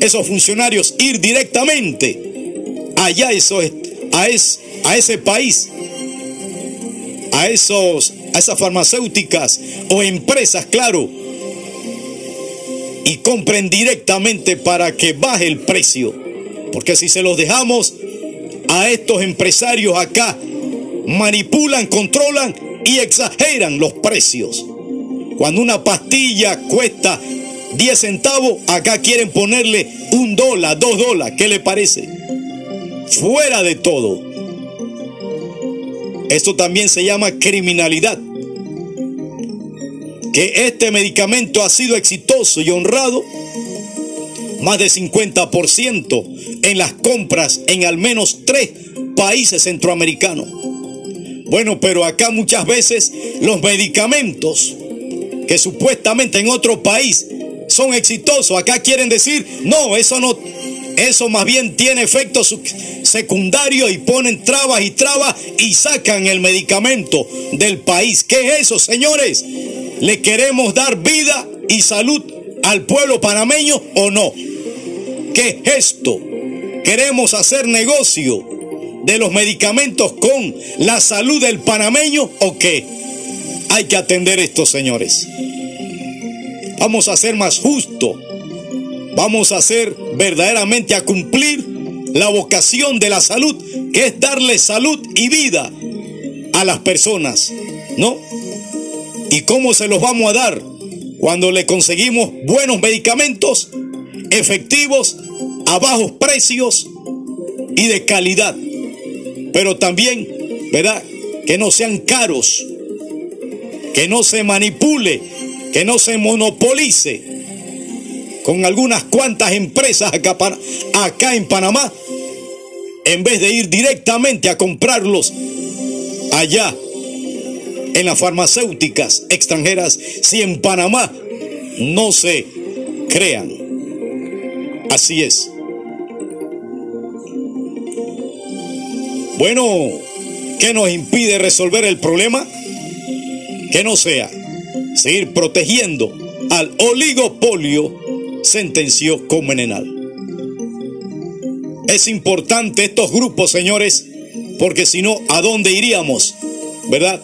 esos funcionarios, ir directamente allá a, es, a ese país, a, esos, a esas farmacéuticas o empresas, claro, y compren directamente para que baje el precio. Porque si se los dejamos a estos empresarios acá, manipulan, controlan y exageran los precios. Cuando una pastilla cuesta 10 centavos, acá quieren ponerle un dólar, dos dólares. ¿Qué le parece? Fuera de todo. Esto también se llama criminalidad. Que este medicamento ha sido exitoso y honrado más de 50% en las compras en al menos tres países centroamericanos. Bueno, pero acá muchas veces los medicamentos que supuestamente en otro país son exitosos, acá quieren decir, no, eso no, eso más bien tiene efectos secundarios y ponen trabas y trabas y sacan el medicamento del país. ¿Qué es eso, señores? ¿Le queremos dar vida y salud al pueblo panameño o no? ¿Qué es esto? ¿Queremos hacer negocio de los medicamentos con la salud del panameño o qué? Hay que atender esto, señores. Vamos a ser más justos. Vamos a ser verdaderamente a cumplir la vocación de la salud, que es darle salud y vida a las personas, ¿no? ¿Y cómo se los vamos a dar? Cuando le conseguimos buenos medicamentos, efectivos, a bajos precios y de calidad. Pero también, ¿verdad? Que no sean caros que no se manipule, que no se monopolice con algunas cuantas empresas acá, acá en Panamá, en vez de ir directamente a comprarlos allá en las farmacéuticas extranjeras, si en Panamá no se crean. Así es. Bueno, ¿qué nos impide resolver el problema? que no sea seguir protegiendo al oligopolio, sentenció Comenenal. Es importante estos grupos, señores, porque si no, ¿a dónde iríamos? ¿Verdad?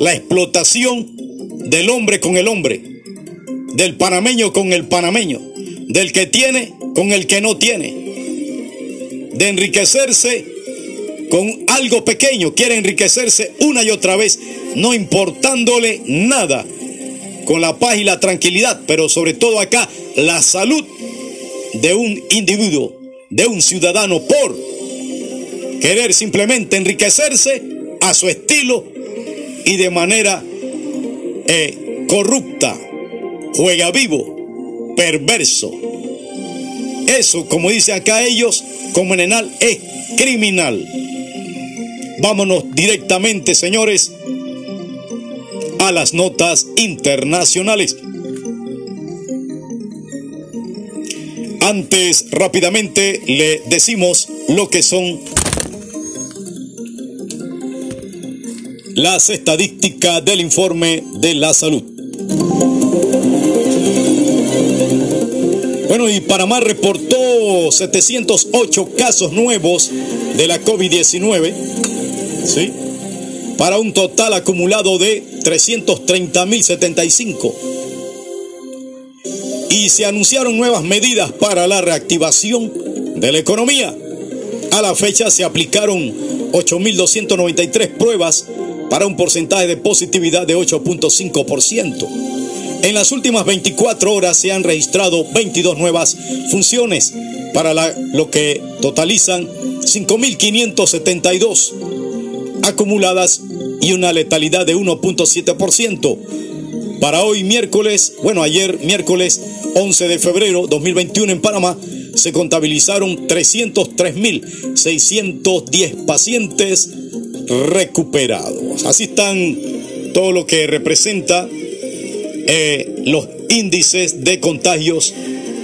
La explotación del hombre con el hombre, del panameño con el panameño, del que tiene con el que no tiene, de enriquecerse con algo pequeño, quiere enriquecerse una y otra vez no importándole nada, con la paz y la tranquilidad, pero sobre todo acá, la salud de un individuo, de un ciudadano, por querer simplemente enriquecerse a su estilo y de manera eh, corrupta, juega vivo, perverso. Eso, como dice acá ellos, como en Enal, es criminal. Vámonos directamente, señores, a las notas internacionales. Antes, rápidamente, le decimos lo que son las estadísticas del informe de la salud. Bueno, y Panamá reportó 708 casos nuevos de la COVID-19, ¿sí? Para un total acumulado de 330.075. Y se anunciaron nuevas medidas para la reactivación de la economía. A la fecha se aplicaron 8.293 pruebas para un porcentaje de positividad de 8.5%. En las últimas 24 horas se han registrado 22 nuevas funciones, para lo que totalizan 5.572 acumuladas y una letalidad de 1.7%. Para hoy miércoles, bueno, ayer miércoles 11 de febrero 2021 en Panamá, se contabilizaron 303.610 pacientes recuperados. Así están todo lo que representa eh, los índices de contagios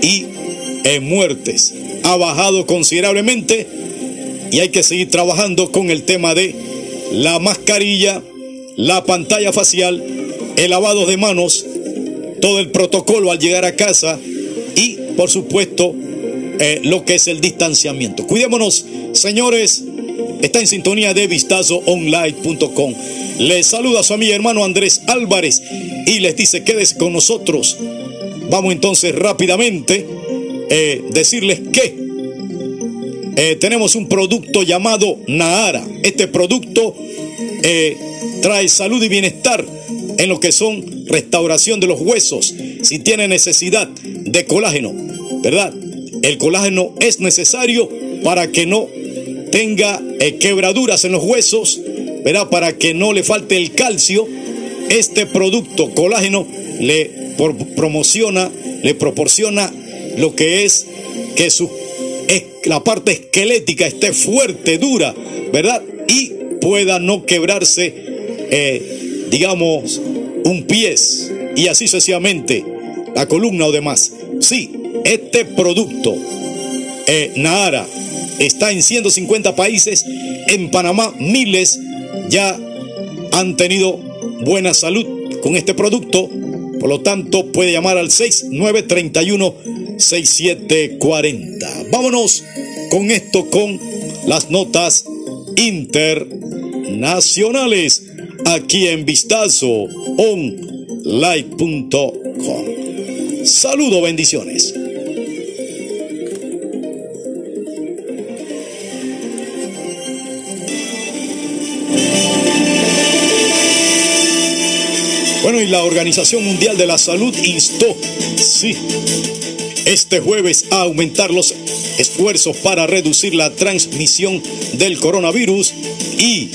y eh, muertes. Ha bajado considerablemente y hay que seguir trabajando con el tema de la mascarilla, la pantalla facial, el lavado de manos, todo el protocolo al llegar a casa y, por supuesto, eh, lo que es el distanciamiento. Cuidémonos, señores. Está en sintonía de vistazoonline.com. Les saluda a su amigo hermano Andrés Álvarez y les dice quédese con nosotros. Vamos entonces rápidamente eh, decirles que eh, tenemos un producto llamado Nahara. Este producto eh, trae salud y bienestar en lo que son restauración de los huesos. Si tiene necesidad de colágeno, ¿verdad? El colágeno es necesario para que no tenga eh, quebraduras en los huesos, ¿verdad? Para que no le falte el calcio. Este producto colágeno le promociona, le proporciona lo que es que su, la parte esquelética esté fuerte, dura, ¿verdad? Y pueda no quebrarse, eh, digamos, un pies y así sucesivamente, la columna o demás. Sí, este producto, eh, Nahara, está en 150 países. En Panamá, miles ya han tenido buena salud con este producto. Por lo tanto, puede llamar al 6931-6740. Vámonos con esto, con las notas internacionales aquí en Vistazo online.com. Saludo, bendiciones. Bueno, y la Organización Mundial de la Salud instó, sí, este jueves a aumentar los esfuerzos para reducir la transmisión del coronavirus y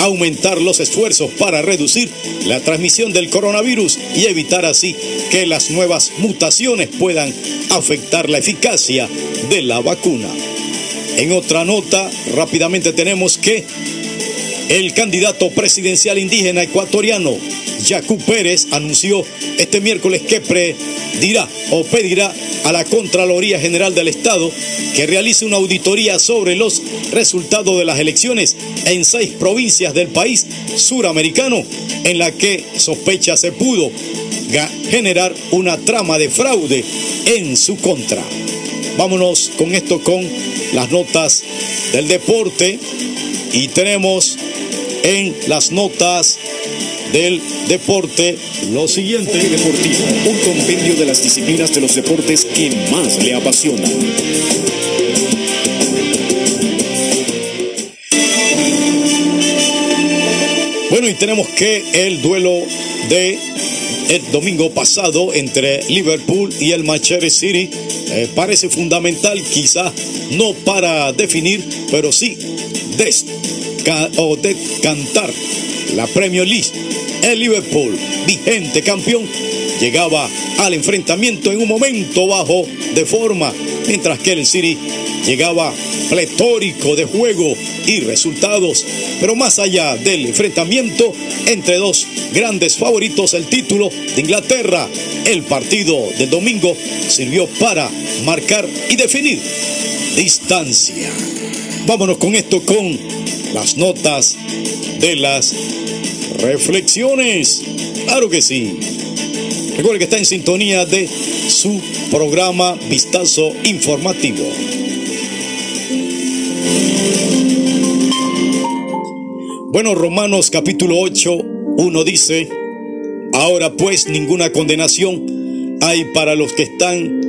aumentar los esfuerzos para reducir la transmisión del coronavirus y evitar así que las nuevas mutaciones puedan afectar la eficacia de la vacuna. En otra nota, rápidamente tenemos que el candidato presidencial indígena ecuatoriano Yacu Pérez anunció este miércoles que pedirá o pedirá a la Contraloría General del Estado que realice una auditoría sobre los resultados de las elecciones en seis provincias del país suramericano en la que sospecha se pudo generar una trama de fraude en su contra. Vámonos con esto con las notas del deporte y tenemos en las notas del deporte. Lo siguiente.
Deportivo, un compendio de las disciplinas de los deportes que más le apasiona.
Bueno, y tenemos que el duelo de el domingo pasado entre Liverpool y el Manchester City eh, parece fundamental, quizá no para definir, pero sí desca o cantar la Premier League. El Liverpool, vigente campeón, llegaba al enfrentamiento en un momento bajo de forma, mientras que el City llegaba pletórico de juego y resultados, pero más allá del enfrentamiento entre dos grandes favoritos el título de Inglaterra, el partido del domingo sirvió para marcar y definir distancia. Vámonos con esto con las notas de las reflexiones. Claro que sí. Recuerde que está en sintonía de su programa Vistazo Informativo. Bueno, Romanos capítulo 8, 1 dice, ahora pues ninguna condenación hay para los que están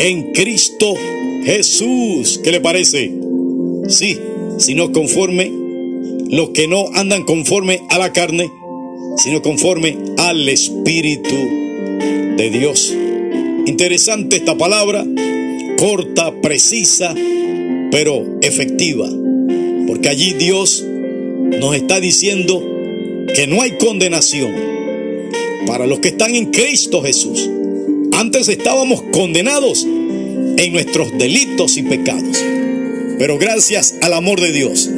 en Cristo Jesús. ¿Qué le parece? Sí, sino conforme los que no andan conforme a la carne, sino conforme al Espíritu de Dios. Interesante esta palabra, corta, precisa, pero efectiva, porque allí Dios nos está diciendo que no hay condenación para los que están en Cristo Jesús. Antes estábamos condenados en nuestros delitos y pecados. Pero gracias al amor de Dios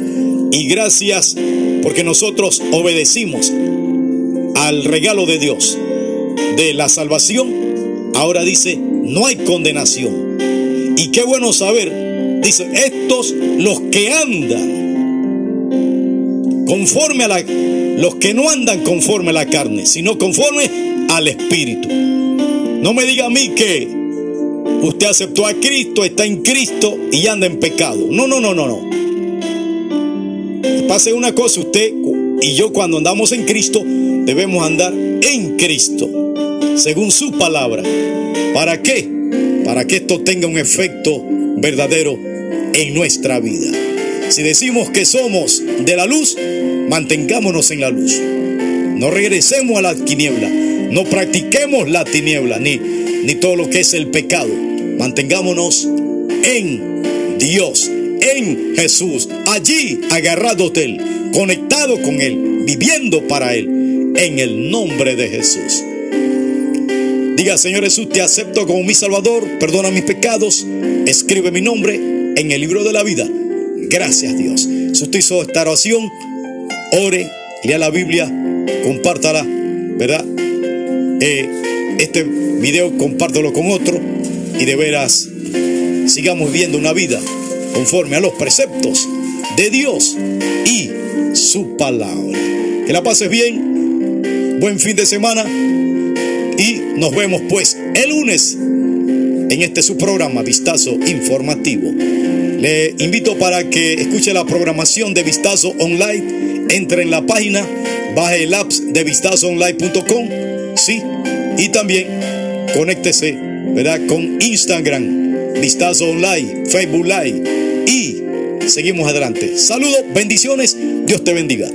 y gracias porque nosotros obedecimos al regalo de Dios de la salvación, ahora dice, no hay condenación. Y qué bueno saber, dice, estos los que andan conforme a la, los que no andan conforme a la carne, sino conforme al Espíritu. No me diga a mí que usted aceptó a Cristo, está en Cristo y anda en pecado. No, no, no, no, no. Pase una cosa, usted y yo cuando andamos en Cristo debemos andar en Cristo, según su palabra. ¿Para qué? Para que esto tenga un efecto verdadero en nuestra vida. Si decimos que somos de la luz, mantengámonos en la luz. No regresemos a la tiniebla. No practiquemos la tiniebla ni, ni todo lo que es el pecado. Mantengámonos en Dios, en Jesús, allí agarrado de Él, conectado con Él, viviendo para Él, en el nombre de Jesús. Diga, Señor Jesús, te acepto como mi Salvador, perdona mis pecados, escribe mi nombre en el libro de la vida Gracias Dios. Si usted hizo esta oración, ore, lea la Biblia, compártala, ¿verdad? Eh, este video compártelo con otro y de veras sigamos viviendo una vida conforme a los preceptos de Dios y su palabra. Que la pases bien, buen fin de semana y nos vemos pues el lunes en este su programa Vistazo Informativo. Le invito para que escuche la programación de Vistazo Online. Entre en la página, baje el app de vistazoonline.com. Sí, y también conéctese, ¿verdad? Con Instagram, Vistazo Online, Facebook Live. Y seguimos adelante. Saludos, bendiciones. Dios te bendiga.